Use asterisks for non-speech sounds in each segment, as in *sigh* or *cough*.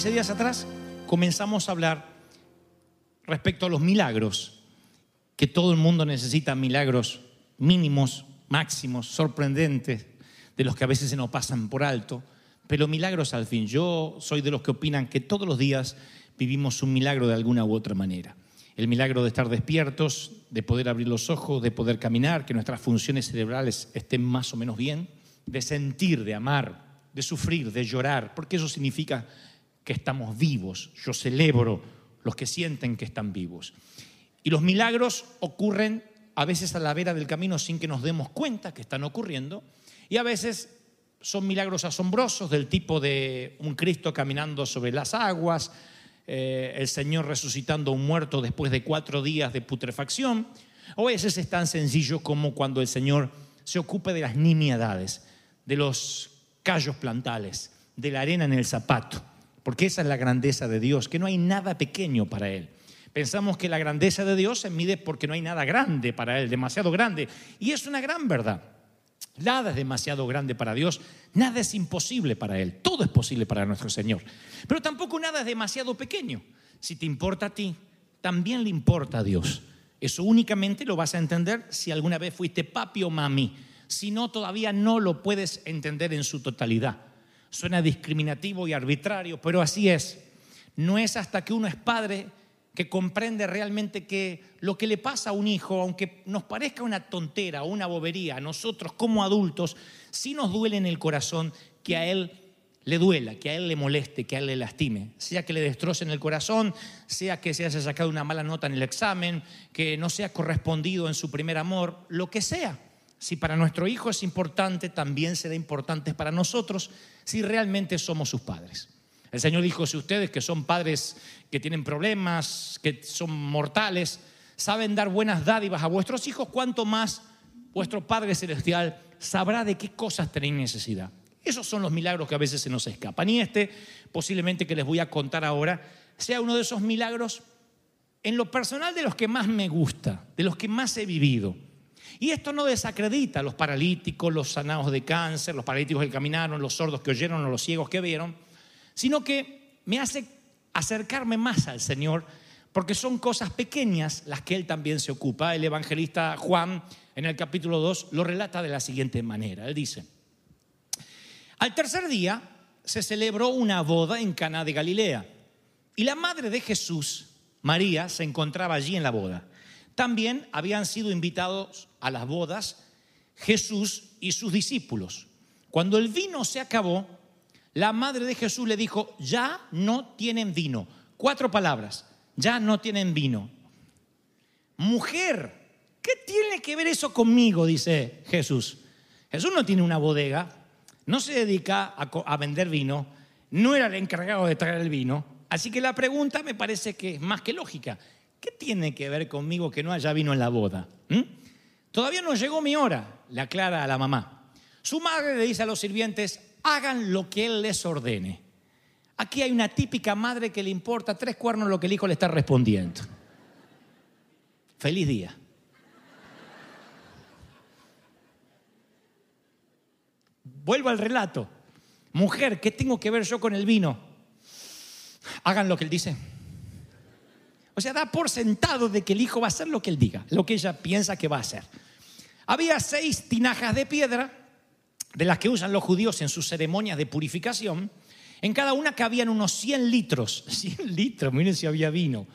Desde hace 15 días atrás comenzamos a hablar respecto a los milagros, que todo el mundo necesita milagros mínimos, máximos, sorprendentes, de los que a veces se nos pasan por alto, pero milagros al fin. Yo soy de los que opinan que todos los días vivimos un milagro de alguna u otra manera. El milagro de estar despiertos, de poder abrir los ojos, de poder caminar, que nuestras funciones cerebrales estén más o menos bien, de sentir, de amar, de sufrir, de llorar, porque eso significa que estamos vivos. Yo celebro los que sienten que están vivos. Y los milagros ocurren a veces a la vera del camino sin que nos demos cuenta que están ocurriendo, y a veces son milagros asombrosos del tipo de un Cristo caminando sobre las aguas, eh, el Señor resucitando a un muerto después de cuatro días de putrefacción, o a veces es tan sencillo como cuando el Señor se ocupe de las nimiedades, de los callos plantales, de la arena en el zapato, porque esa es la grandeza de Dios, que no hay nada pequeño para Él. Pensamos que la grandeza de Dios se mide porque no hay nada grande para Él, demasiado grande, y es una gran verdad. Nada es demasiado grande para Dios, nada es imposible para Él, todo es posible para nuestro Señor. Pero tampoco nada es demasiado pequeño. Si te importa a ti, también le importa a Dios. Eso únicamente lo vas a entender si alguna vez fuiste papi o mami si no todavía no lo puedes entender en su totalidad. Suena discriminativo y arbitrario, pero así es. No es hasta que uno es padre que comprende realmente que lo que le pasa a un hijo, aunque nos parezca una tontera o una bobería, a nosotros como adultos, sí nos duele en el corazón que a él le duela, que a él le moleste, que a él le lastime, sea que le destrocen el corazón, sea que se haya sacado una mala nota en el examen, que no sea correspondido en su primer amor, lo que sea. Si para nuestro hijo es importante, también será importante para nosotros si realmente somos sus padres. El Señor dijo, si ustedes que son padres que tienen problemas, que son mortales, saben dar buenas dádivas a vuestros hijos, cuánto más vuestro Padre Celestial sabrá de qué cosas tenéis necesidad. Esos son los milagros que a veces se nos escapan. Y este, posiblemente que les voy a contar ahora, sea uno de esos milagros en lo personal de los que más me gusta, de los que más he vivido. Y esto no desacredita a los paralíticos, los sanados de cáncer, los paralíticos que caminaron, los sordos que oyeron o los ciegos que vieron, sino que me hace acercarme más al Señor porque son cosas pequeñas las que Él también se ocupa. El evangelista Juan en el capítulo 2 lo relata de la siguiente manera. Él dice, al tercer día se celebró una boda en Cana de Galilea y la madre de Jesús, María, se encontraba allí en la boda. También habían sido invitados a las bodas Jesús y sus discípulos. Cuando el vino se acabó, la madre de Jesús le dijo, ya no tienen vino. Cuatro palabras, ya no tienen vino. Mujer, ¿qué tiene que ver eso conmigo? Dice Jesús. Jesús no tiene una bodega, no se dedica a, vender vino, no era el encargado de traer el vino. Así que la pregunta me parece que es más que lógica. ¿Qué tiene que ver conmigo que no haya vino en la boda? ¿Mm? Todavía no llegó mi hora, le aclara a la mamá. Su madre le dice a los sirvientes, hagan lo que él les ordene. Aquí hay una típica madre que le importa tres cuernos lo que el hijo le está respondiendo. Feliz día. Vuelvo al relato. Mujer, ¿qué tengo que ver yo con el vino? Hagan lo que él dice. O sea, da por sentado de que el hijo va a hacer lo que él diga, lo que ella piensa que va a hacer. Había seis tinajas de piedra, de las que usan los judíos en sus ceremonias de purificación. En cada una cabían unos 100 litros. *laughs* 100 litros, miren si había vino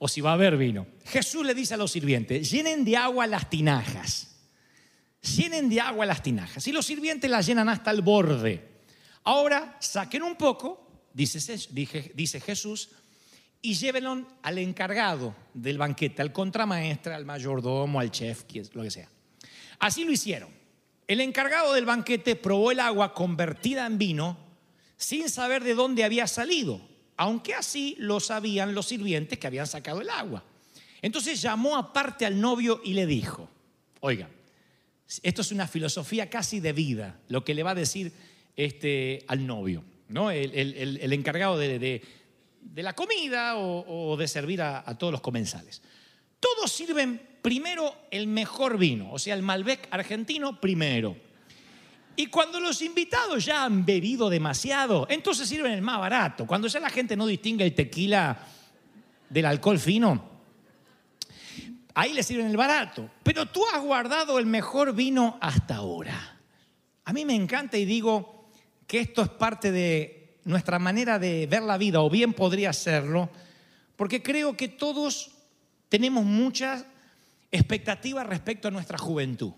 o si va a haber vino. Jesús le dice a los sirvientes, llenen de agua las tinajas. Llenen de agua las tinajas. Y los sirvientes las llenan hasta el borde. Ahora saquen un poco, dice, dice Jesús, y llévenlo al encargado del banquete, al contramaestre, al mayordomo, al chef, lo que sea. Así lo hicieron. El encargado del banquete probó el agua convertida en vino sin saber de dónde había salido, aunque así lo sabían los sirvientes que habían sacado el agua. Entonces llamó aparte al novio y le dijo, oiga, esto es una filosofía casi de vida, lo que le va a decir este, al novio, ¿no? el, encargado de de la comida o, de servir a, todos los comensales. Todos sirven primero el mejor vino, o sea, el Malbec argentino primero. Y cuando los invitados ya han bebido demasiado, entonces sirven el más barato. Cuando ya la gente no distingue el tequila del alcohol fino, ahí le sirven el barato. Pero tú has guardado el mejor vino hasta ahora. A mí me encanta y digo que esto es parte de nuestra manera de ver la vida, o bien podría serlo, porque creo que todos tenemos muchas expectativas respecto a nuestra juventud.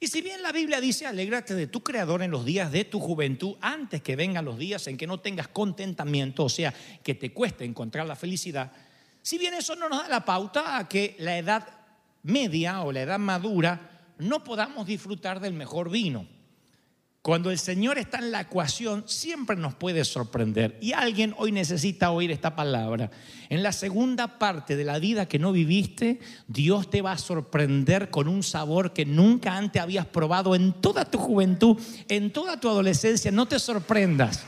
Y si bien la Biblia dice, alégrate de tu Creador en los días de tu juventud, antes que vengan los días en que no tengas contentamiento, o sea, que te cueste encontrar la felicidad, si bien eso no nos da la pauta a que la edad media o la edad madura no podamos disfrutar del mejor vino. Cuando el Señor está en la ecuación, siempre nos puede sorprender. Y alguien hoy necesita oír esta palabra. En la segunda parte de la vida que no viviste, Dios te va a sorprender con un sabor que nunca antes habías probado en toda tu juventud, en toda tu adolescencia. No te sorprendas,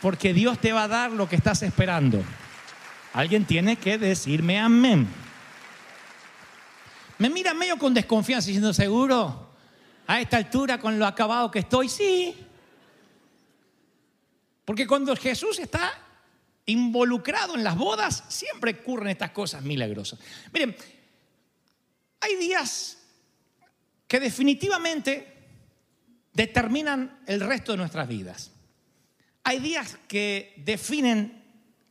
porque Dios te va a dar lo que estás esperando. Alguien tiene que decirme amén. Me mira medio con desconfianza diciendo, seguro, a esta altura con lo acabado que estoy, sí. Porque cuando Jesús está involucrado en las bodas, siempre ocurren estas cosas milagrosas. Miren, hay días que definitivamente determinan el resto de nuestras vidas. Hay días que definen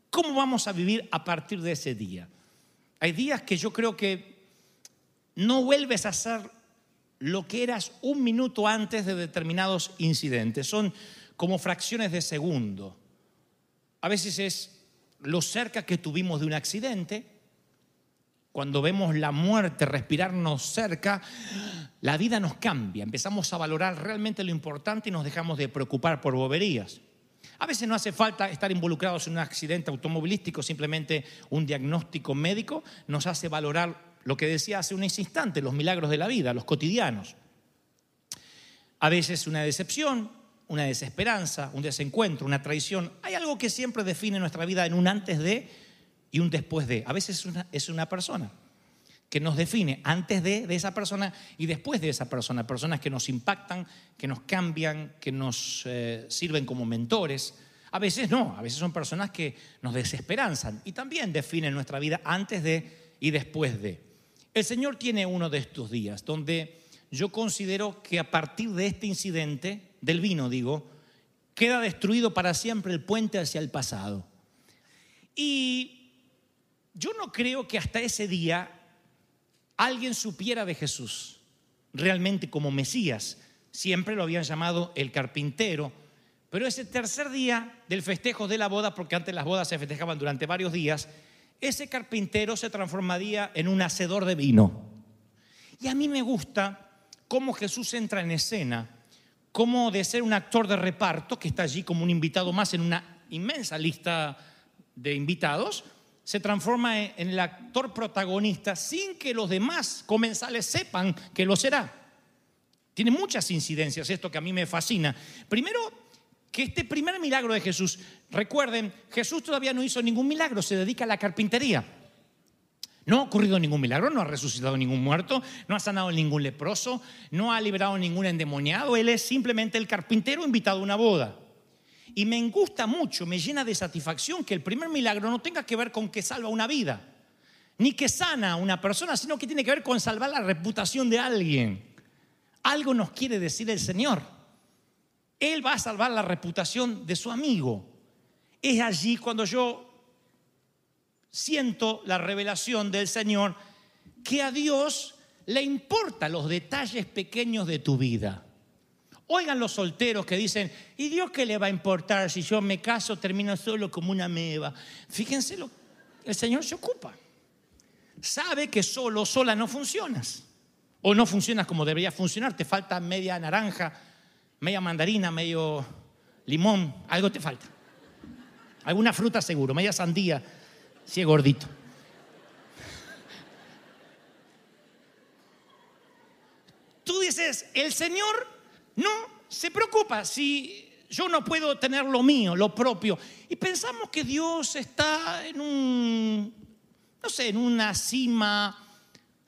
cómo vamos a vivir a partir de ese día. Hay días que yo creo que no vuelves a ser lo que eras un minuto antes de determinados incidentes. Son como fracciones de segundo. A veces es lo cerca que tuvimos de un accidente. Cuando vemos la muerte respirarnos cerca, la vida nos cambia. Empezamos a valorar realmente lo importante y nos dejamos de preocupar por boberías. A veces no hace falta estar involucrados en un accidente automovilístico, simplemente un diagnóstico médico nos hace valorar lo que decía hace unos instantes, los milagros de la vida, los cotidianos. A veces una decepción, una desesperanza, un desencuentro, una traición. Hay algo que siempre define nuestra vida en un antes de y un después de. A veces es una, persona que nos define antes de, de, esa persona y después de esa persona. Personas que nos impactan, que nos cambian, que nos eh, sirven como mentores. A veces no, a veces son personas que nos desesperanzan y también definen nuestra vida antes de y después de. El Señor tiene uno de estos días donde yo considero que a partir de este incidente, del vino digo, queda destruido para siempre el puente hacia el pasado. Y yo no creo que hasta ese día alguien supiera de Jesús realmente como Mesías. Siempre lo habían llamado el carpintero. Pero ese tercer día del festejo de la boda, porque antes las bodas se festejaban durante varios días, ese carpintero se transformaría en un hacedor de vino. Y a mí me gusta cómo Jesús entra en escena, cómo de ser un actor de reparto, que está allí como un invitado más en una inmensa lista de invitados, se transforma en el actor protagonista sin que los demás comensales sepan que lo será. Tiene muchas incidencias esto que a mí me fascina. Primero, que este primer milagro de Jesús, recuerden, Jesús todavía no hizo ningún milagro, se dedica a la carpintería. No ha ocurrido ningún milagro, no ha resucitado ningún muerto, no ha sanado ningún leproso, no ha liberado ningún endemoniado, él es simplemente el carpintero invitado a una boda. Y me gusta mucho, me llena de satisfacción que el primer milagro no tenga que ver con que salva una vida, ni que sana a una persona, sino que tiene que ver con salvar la reputación de alguien. Algo nos quiere decir el Señor. Él va a salvar la reputación de su amigo. Es allí cuando yo siento la revelación del Señor que a Dios le importan los detalles pequeños de tu vida. Oigan los solteros que dicen, ¿y Dios qué le va a importar si yo me caso, termino solo como una meba? Fíjense, lo, el Señor se ocupa. Sabe que solo, sola no funcionas. O no funcionas como debería funcionar, te falta media naranja, media mandarina, medio limón, algo te falta. Alguna fruta seguro, media sandía, si es gordito. Tú dices, el Señor no se preocupa si yo no puedo tener lo mío, lo propio. Y pensamos que Dios está en un, no sé, en una cima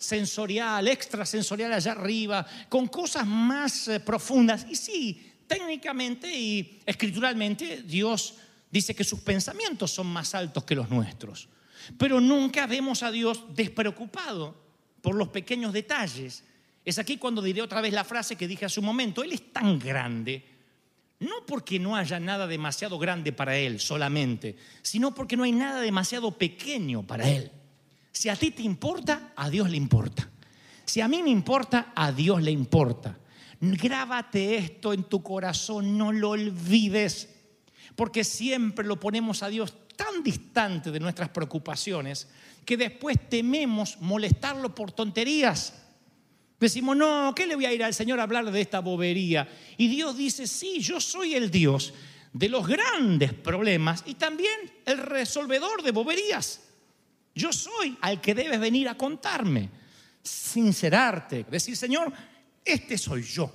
sensorial, extrasensorial allá arriba, con cosas más eh, profundas. Y sí, técnicamente y escrituralmente Dios dice que sus pensamientos son más altos que los nuestros. Pero nunca vemos a Dios despreocupado por los pequeños detalles. Es aquí cuando diré otra vez la frase que dije hace un momento. Él es tan grande, no porque no haya nada demasiado grande para Él solamente, sino porque no hay nada demasiado pequeño para Él. Si a ti te importa, a Dios le importa. Si a mí me importa, a Dios le importa. Grábate esto en tu corazón, no lo olvides, porque siempre lo ponemos a Dios tan distante de nuestras preocupaciones que después tememos molestarlo por tonterías. Decimos, no, ¿qué le voy a ir al Señor a hablar de esta bobería? Y Dios dice, sí, yo soy el Dios de los grandes problemas y también el resolvedor de boberías. Yo soy al que debes venir a contarme, sincerarte, decir, Señor, este soy yo.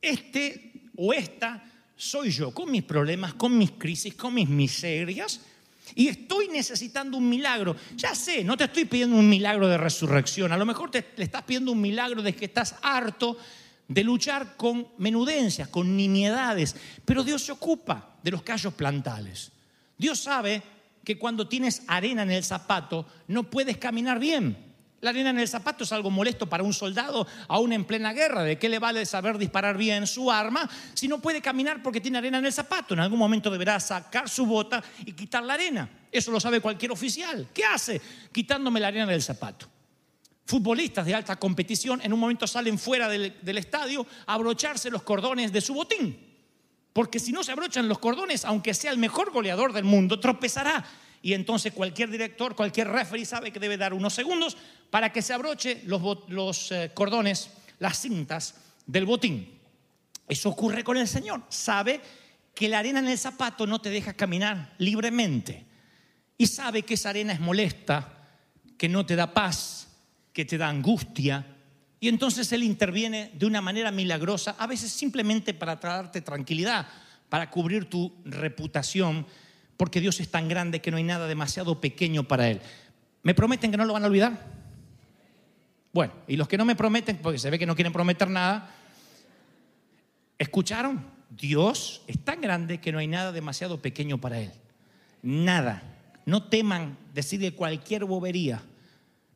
Este o esta soy yo, con mis problemas, con mis crisis, con mis miserias. Y estoy necesitando un milagro. Ya sé, no te estoy pidiendo un milagro de resurrección. A lo mejor te le estás pidiendo un milagro de que estás harto de luchar con menudencias, con nimiedades. Pero Dios se ocupa de los callos plantales. Dios sabe que cuando tienes arena en el zapato no puedes caminar bien. La arena en el zapato es algo molesto para un soldado, aún en plena guerra. ¿De qué le vale saber disparar bien su arma si no puede caminar porque tiene arena en el zapato? En algún momento deberá sacar su bota y quitar la arena. Eso lo sabe cualquier oficial. ¿Qué hace quitándome la arena del zapato? Futbolistas de alta competición en un momento salen fuera del, del estadio a abrocharse los cordones de su botín. Porque si no se abrochan los cordones, aunque sea el mejor goleador del mundo, tropezará y entonces cualquier director, cualquier referee sabe que debe dar unos segundos para que se abroche los, eh, cordones, las cintas del botín. Eso ocurre con el Señor. Sabe que la arena en el zapato no te deja caminar libremente. Y sabe que esa arena es molesta, que no te da paz, que te da angustia. Y entonces Él interviene de una manera milagrosa, a veces simplemente para darte tranquilidad, para cubrir tu reputación porque Dios es tan grande que no hay nada demasiado pequeño para Él. ¿Me prometen que no lo van a olvidar? Bueno, y los que no me prometen, porque se ve que no quieren prometer nada, ¿escucharon? Dios es tan grande que no hay nada demasiado pequeño para Él. Nada. No teman decirle cualquier bobería.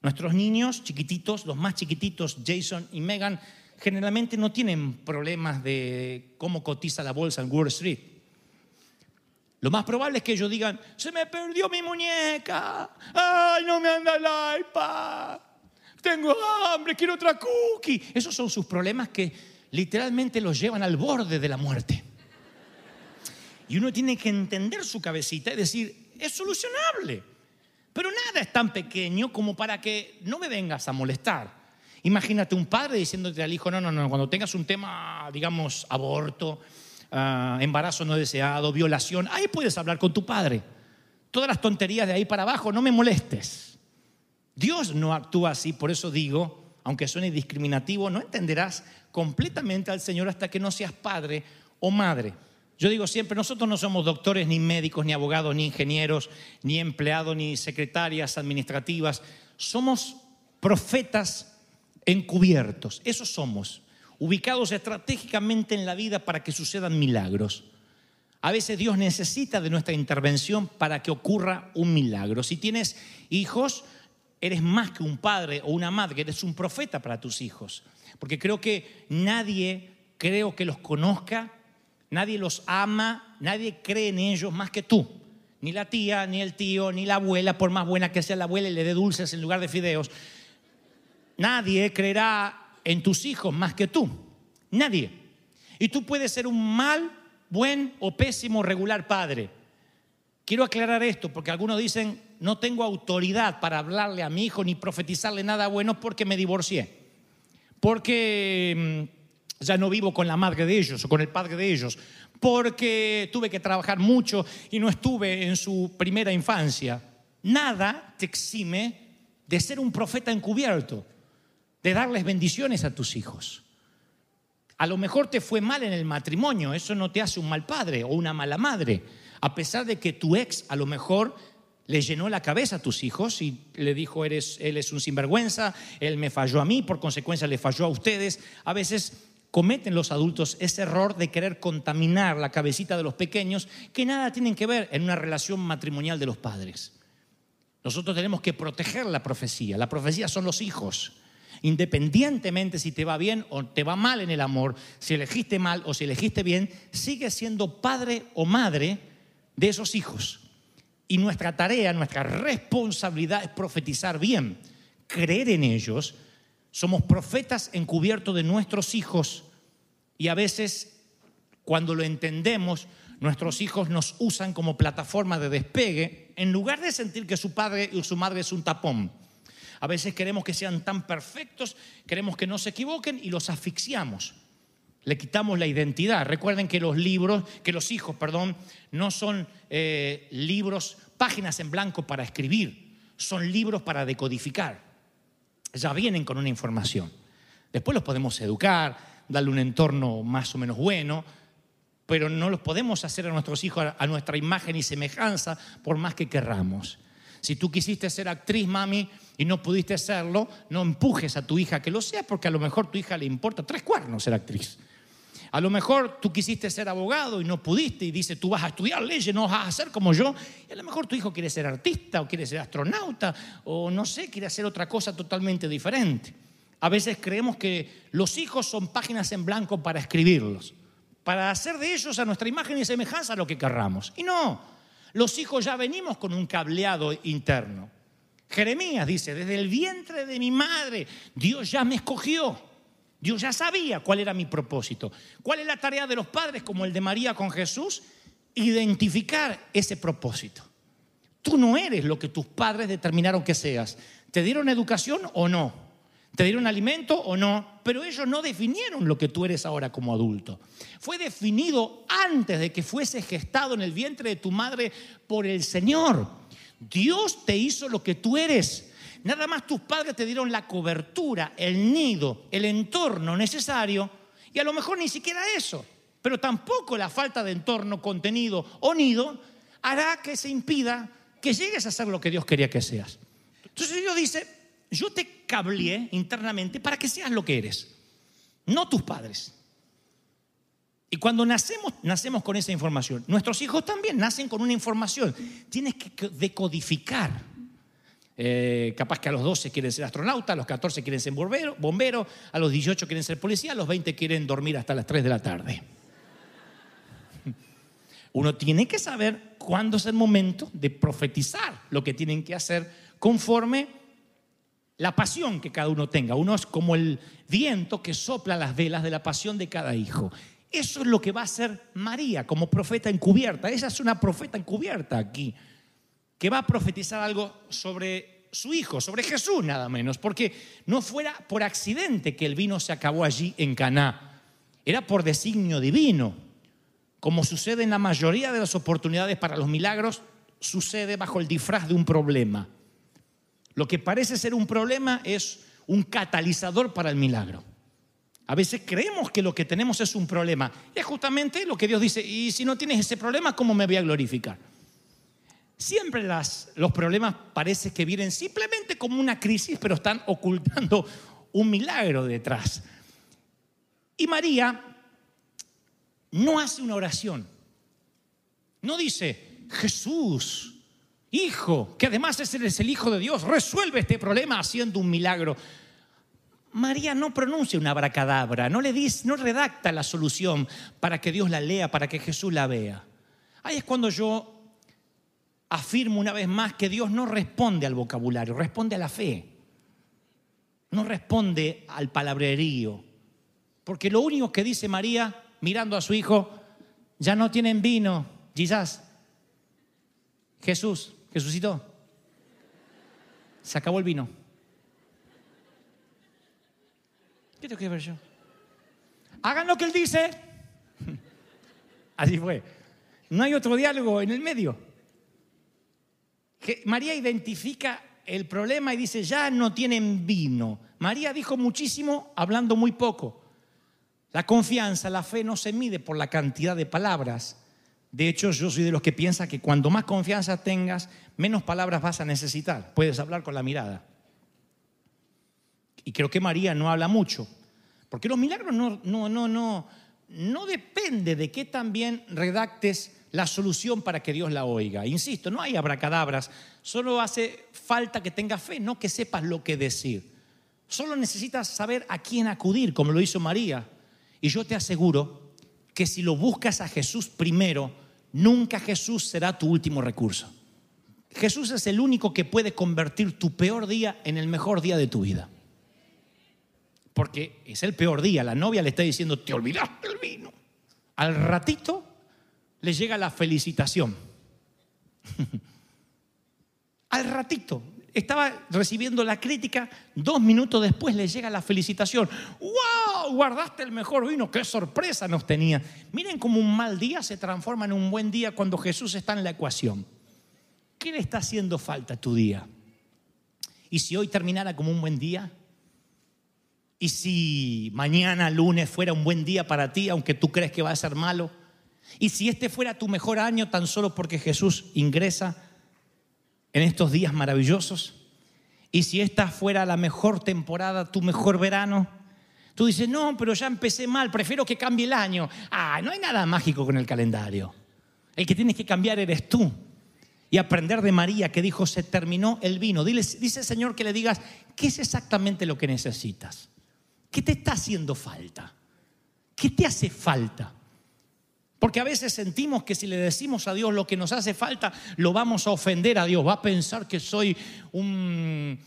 Nuestros niños chiquititos, los más chiquititos, Jason y Megan, generalmente no tienen problemas de cómo cotiza la bolsa en Wall Street lo más probable es que ellos digan, se me perdió mi muñeca, ay, no me anda el iPad, tengo hambre, quiero otra cookie. Esos son sus problemas que literalmente los llevan al borde de la muerte. Y uno tiene que entender su cabecita y decir, es solucionable. Pero nada es tan pequeño como para que no me vengas a molestar. Imagínate un padre diciéndote al hijo, no, no, no, cuando tengas un tema, digamos, aborto, Ah, embarazo no deseado, violación, ahí puedes hablar con tu padre. Todas las tonterías de ahí para abajo, no me molestes. Dios no actúa así, por eso digo, aunque suene discriminativo, no entenderás completamente al Señor hasta que no seas padre o madre. Yo digo siempre, nosotros no somos doctores, ni médicos, ni abogados, ni ingenieros, ni empleados, ni secretarias administrativas. Somos profetas encubiertos, eso somos ubicados estratégicamente en la vida para que sucedan milagros. A veces Dios necesita de nuestra intervención para que ocurra un milagro. Si tienes hijos, eres más que un padre o una madre, eres un profeta para tus hijos. Porque creo que nadie, creo que los conozca, nadie los ama, nadie cree en ellos más que tú. Ni la tía, ni el tío, ni la abuela, por más buena que sea la abuela y le dé dulces en lugar de fideos. Nadie creerá en tus hijos más que tú. Nadie. Y tú puedes ser un mal, buen o pésimo regular padre. Quiero aclarar esto porque algunos dicen, no tengo autoridad para hablarle a mi hijo ni profetizarle nada bueno porque me divorcié. Porque mm, ya no vivo con la madre de ellos o con el padre de ellos. Porque tuve que trabajar mucho y no estuve en su primera infancia. Nada te exime de ser un profeta encubierto de darles bendiciones a tus hijos. A lo mejor te fue mal en el matrimonio, eso no te hace un mal padre o una mala madre, a pesar de que tu ex a lo mejor le llenó la cabeza a tus hijos y le dijo, Eres, él es un sinvergüenza, él me falló a mí, por consecuencia le falló a ustedes. A veces cometen los adultos ese error de querer contaminar la cabecita de los pequeños que nada tienen que ver en una relación matrimonial de los padres. Nosotros tenemos que proteger la profecía. La profecía son los hijos. Independientemente si te va bien o te va mal en el amor, si elegiste mal o si elegiste bien, sigue siendo padre o madre de esos hijos. Y nuestra tarea, nuestra responsabilidad es profetizar bien, creer en ellos. Somos profetas encubiertos de nuestros hijos y a veces cuando lo entendemos, nuestros hijos nos usan como plataforma de despegue en lugar de sentir que su padre y su madre es un tapón. A veces queremos que sean tan perfectos, queremos que no se equivoquen y los asfixiamos le quitamos la identidad. Recuerden que los libros, que los hijos, perdón, no son eh, libros, páginas en blanco para escribir, son libros para decodificar. Ya vienen con una información. Después los podemos educar, darle un entorno más o menos bueno, pero no los podemos hacer a nuestros hijos a nuestra imagen y semejanza por más que querramos. Si tú quisiste ser actriz, mami, y no pudiste serlo, no empujes a tu hija que lo sea, porque a lo mejor tu hija le importa tres cuernos ser actriz. A lo mejor tú quisiste ser abogado y no pudiste y dice, tú vas a estudiar leyes, no vas a ser como yo. Y a lo mejor tu hijo quiere ser artista o quiere ser astronauta o no sé, quiere hacer otra cosa totalmente diferente. A veces creemos que los hijos son páginas en blanco para escribirlos, para hacer de ellos a nuestra imagen y semejanza lo que querramos. Y no, los hijos ya venimos con un cableado interno. Jeremías dice, desde el vientre de mi madre, Dios ya me escogió. Dios ya sabía cuál era mi propósito. ¿Cuál es la tarea de los padres como el de María con Jesús? Identificar ese propósito. Tú no eres lo que tus padres determinaron que seas. ¿Te dieron educación o no? ¿Te dieron alimento o no? Pero ellos no definieron lo que tú eres ahora como adulto. Fue definido antes de que fuese gestado en el vientre de tu madre por el Señor. Dios te hizo lo que tú eres. Nada más tus padres te dieron la cobertura, el nido, el entorno necesario y a lo mejor ni siquiera eso. Pero tampoco la falta de entorno, contenido o nido hará que se impida que llegues a ser lo que Dios quería que seas. Entonces Dios dice, yo te cableé internamente para que seas lo que eres, no tus padres. Y cuando nacemos, nacemos con esa información. Nuestros hijos también nacen con una información. Tienes que decodificar eh, capaz que a los 12 quieren ser astronauta, a los 14 quieren ser bombero, bombero, a los 18 quieren ser policía, a los 20 quieren dormir hasta las 3 de la tarde. Uno tiene que saber cuándo es el momento de profetizar lo que tienen que hacer conforme la pasión que cada uno tenga. Uno es como el viento que sopla las velas de la pasión de cada hijo. Eso es lo que va a hacer María como profeta encubierta. Ella es una profeta encubierta aquí que va a profetizar algo sobre su hijo, sobre Jesús nada menos, porque no fuera por accidente que el vino se acabó allí en Caná, era por designio divino. Como sucede en la mayoría de las oportunidades para los milagros, sucede bajo el disfraz de un problema. Lo que parece ser un problema es un catalizador para el milagro. A veces creemos que lo que tenemos es un problema. Y es justamente lo que Dios dice, y si no tienes ese problema, ¿cómo me voy a glorificar? Siempre los problemas parece que vienen simplemente como una crisis, pero están ocultando un milagro detrás. Y María no hace una oración. No dice, Jesús, Hijo, que además es el Hijo de Dios, resuelve este problema haciendo un milagro. María no pronuncia una abracadabra, no le dice, no redacta la solución para que Dios la lea, para que Jesús la vea. Ahí es cuando yo afirmo una vez más que Dios no responde al vocabulario, responde a la fe. No responde al palabrerío. Porque lo único que dice María, mirando a su hijo, ya no tienen vino, quizás. Jesús, Jesucito, se acabó el vino. ¿Qué tengo que ver yo? Hagan lo que él dice. *laughs* Así fue. No hay otro diálogo en el medio. María identifica el problema y dice, ya no tienen vino. María dijo muchísimo hablando muy poco. La confianza, la fe no se mide por la cantidad de palabras. De hecho, yo soy de los que piensa que cuando más confianza tengas, menos palabras vas a necesitar. Puedes hablar con la mirada. Y creo que María no habla mucho. Porque los milagros no, no, no, no, no depende de que también redactes la solución para que Dios la oiga. Insisto, no hay abracadabras, solo hace falta que tengas fe, no que sepas lo que decir. Solo necesitas saber a quién acudir, como lo hizo María. Y yo te aseguro que si lo buscas a Jesús primero, nunca Jesús será tu último recurso. Jesús es el único que puede convertir tu peor día en el mejor día de tu vida. Porque es el peor día. La novia le está diciendo, te olvidaste el vino. Al ratito le llega la felicitación. *laughs* Al ratito estaba recibiendo la crítica, dos minutos después le llega la felicitación. ¡Wow! Guardaste el mejor vino, qué sorpresa nos tenía. Miren cómo un mal día se transforma en un buen día cuando Jesús está en la ecuación. ¿Qué le está haciendo falta a tu día? ¿Y si hoy terminara como un buen día? ¿Y si mañana lunes fuera un buen día para ti, aunque tú crees que va a ser malo? ¿Y si este fuera tu mejor año tan solo porque Jesús ingresa en estos días maravillosos? ¿Y si esta fuera la mejor temporada, tu mejor verano? Tú dices, no, pero ya empecé mal, prefiero que cambie el año. Ah, no hay nada mágico con el calendario. El que tienes que cambiar eres tú. Y aprender de María que dijo, se terminó el vino. dice el Señor que le digas, ¿qué es exactamente lo que necesitas? ¿Qué te está haciendo falta? ¿Qué te hace falta? Porque a veces sentimos que si le decimos a Dios lo que nos hace falta, lo vamos a ofender a Dios. Va a pensar que soy un,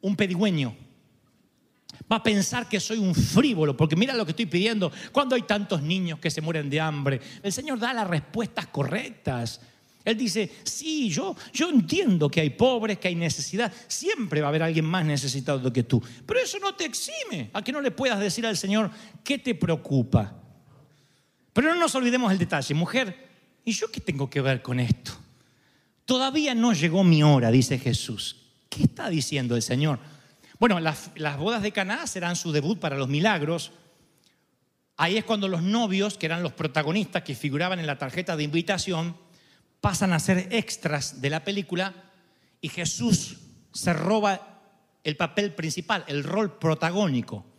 un pedigüeño. Va a pensar que soy un frívolo, porque mira lo que estoy pidiendo. Cuando hay tantos niños que se mueren de hambre, el Señor da las respuestas correctas. Él dice, sí, yo, yo entiendo que hay pobres, que hay necesidad. Siempre va a haber alguien más necesitado que tú. Pero eso no te exime a que no le puedas decir al Señor qué te preocupa. Pero no nos olvidemos el detalle. Mujer, ¿y yo qué tengo que ver con esto? Todavía no llegó mi hora, dice Jesús. ¿Qué está diciendo el Señor? Bueno, las, las bodas de Caná serán su debut para los milagros. Ahí es cuando los novios, que eran los protagonistas que figuraban en la tarjeta de invitación, pasan a ser extras de la película y Jesús se roba el papel principal, el rol protagónico.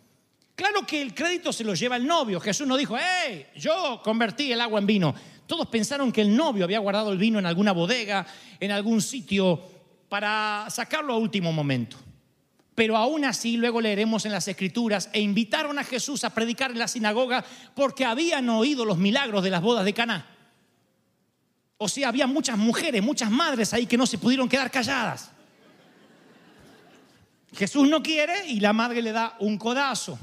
Claro que el crédito se lo lleva el novio. Jesús no dijo, hey, yo convertí el agua en vino. Todos pensaron que el novio había guardado el vino en alguna bodega, en algún sitio, para sacarlo a último momento. Pero aún así, luego leeremos en las escrituras, e invitaron a Jesús a predicar en la sinagoga porque habían oído los milagros de las bodas de Caná. O sea, había muchas mujeres, muchas madres ahí que no se pudieron quedar calladas. Jesús no quiere y la madre le da un codazo.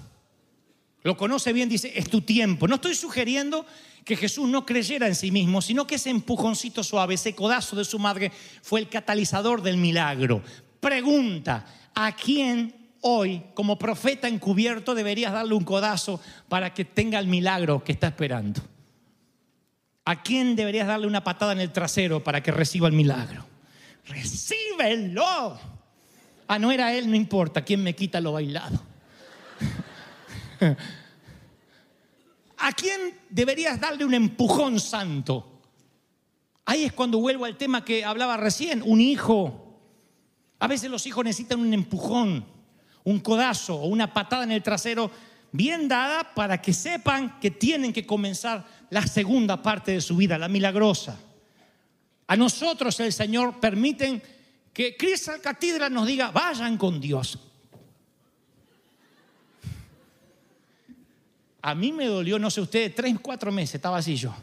Lo conoce bien, dice, es tu tiempo. No estoy sugiriendo que Jesús no creyera en sí mismo, sino que ese empujoncito suave, ese codazo de su madre fue el catalizador del milagro. Pregunta, ¿a quién hoy como profeta encubierto deberías darle un codazo para que tenga el milagro que está esperando? ¿A quién deberías darle una patada en el trasero para que reciba el milagro? Recíbelo. Ah, no era él, no importa. ¿Quién me quita lo bailado? *laughs* ¿A quién deberías darle un empujón santo? Ahí es cuando vuelvo al tema que hablaba recién, un hijo. A veces los hijos necesitan un empujón, un codazo o una patada en el trasero bien dada para que sepan que tienen que comenzar la segunda parte de su vida, la milagrosa. A nosotros el Señor permite que Cristo Catedral nos diga, vayan con Dios. A mí me dolió, no sé ustedes, tres, cuatro meses estaba así yo.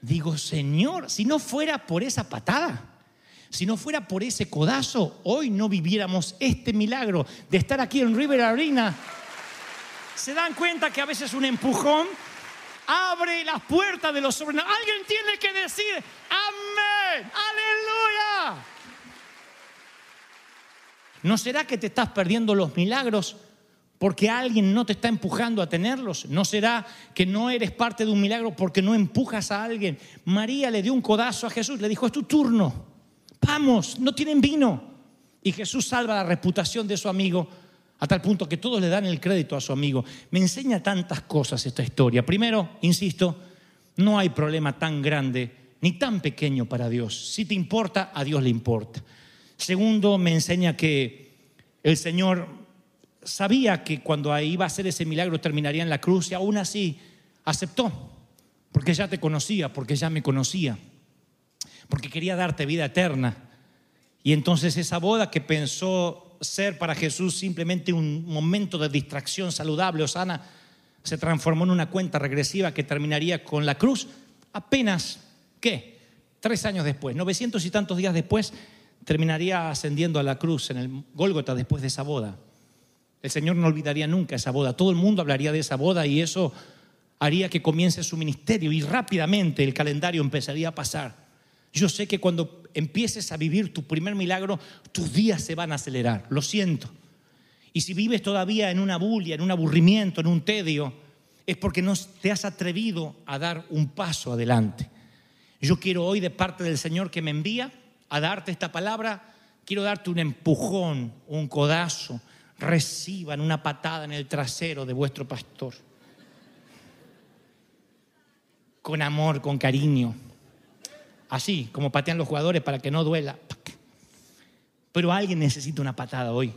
Digo, Señor, si no fuera por esa patada, si no fuera por ese codazo, hoy no viviéramos este milagro de estar aquí en River Arena. ¿Se dan cuenta que a veces un empujón abre las puertas de los sobrenaturales. Alguien tiene que decir, amén, aleluya. ¿No será que te estás perdiendo los milagros porque alguien no te está empujando a tenerlos? ¿No será que no eres parte de un milagro porque no empujas a alguien? María le dio un codazo a Jesús, le dijo, es tu turno, vamos, no tienen vino. Y Jesús salva la reputación de su amigo a tal punto que todos le dan el crédito a su amigo. Me enseña tantas cosas esta historia. Primero, insisto, No hay problema tan grande ni tan pequeño para Dios. Si te importa, a Dios le importa. Segundo, me enseña que el Señor sabía que cuando iba a hacer ese milagro terminaría en la cruz y aún así aceptó, porque ya te conocía, porque ya me conocía, porque quería darte vida eterna. Y entonces esa boda que pensó ser para Jesús simplemente un momento de distracción saludable o sana, se transformó en una cuenta regresiva que terminaría con la cruz apenas, ¿qué? Tres años después, 900 y tantos días después, terminaría ascendiendo a la cruz en el Gólgota después de esa boda. El Señor no olvidaría nunca esa boda. Todo el mundo hablaría de esa boda y eso haría que comience su ministerio y rápidamente el calendario empezaría a pasar. Yo sé que cuando empieces a vivir tu primer milagro, tus días se van a acelerar. Lo siento. Y si vives todavía en una bulia, en un aburrimiento, en un tedio, es porque no te has atrevido a dar un paso adelante. Yo quiero hoy de parte del Señor que me envía a darte esta palabra, quiero darte un empujón, un codazo. Reciban una patada en el trasero de vuestro pastor. Con amor, con cariño. Así, como patean los jugadores para que no duela. Pero alguien necesita una patada hoy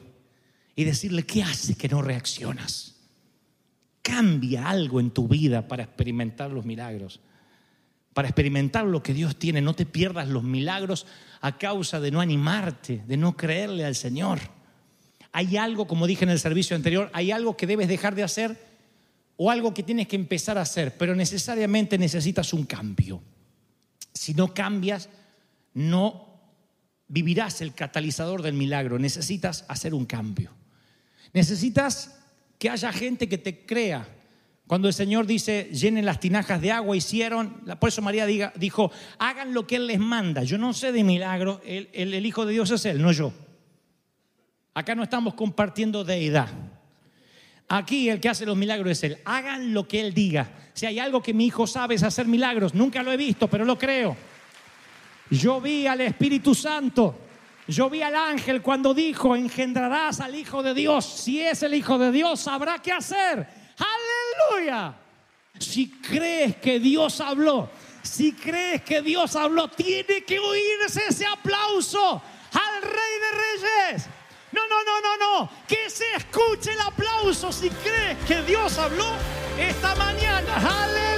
y decirle, ¿qué hace que no reaccionas? Cambia algo en tu vida para experimentar los milagros, para experimentar lo que Dios tiene. No te pierdas los milagros a causa de no animarte, de no creerle al Señor. Hay algo, como dije en el servicio anterior, hay algo que debes dejar de hacer o algo que tienes que empezar a hacer, pero necesariamente necesitas un cambio. Si no cambias, no vivirás el catalizador del milagro. Necesitas hacer un cambio. Necesitas que haya gente que te crea. Cuando el Señor dice, llenen las tinajas de agua, hicieron, por eso María dijo, hagan lo que Él les manda. Yo no sé de milagro, el, el Hijo de Dios es Él, no yo. Acá no estamos compartiendo deidad. Aquí el que hace los milagros es Él. Hagan lo que Él diga. Si hay algo que mi hijo sabe es hacer milagros. Nunca lo he visto, pero lo creo. Yo vi al Espíritu Santo yo vi al ángel cuando dijo, engendrarás al Hijo de Dios. Si es el Hijo de Dios, sabrá qué hacer. Aleluya. Si crees que Dios habló, si crees que Dios habló, tiene que oírse ese aplauso al Rey de Reyes no, no, no, no. Que se escuche el aplauso si crees que Dios habló esta mañana. Aleluya.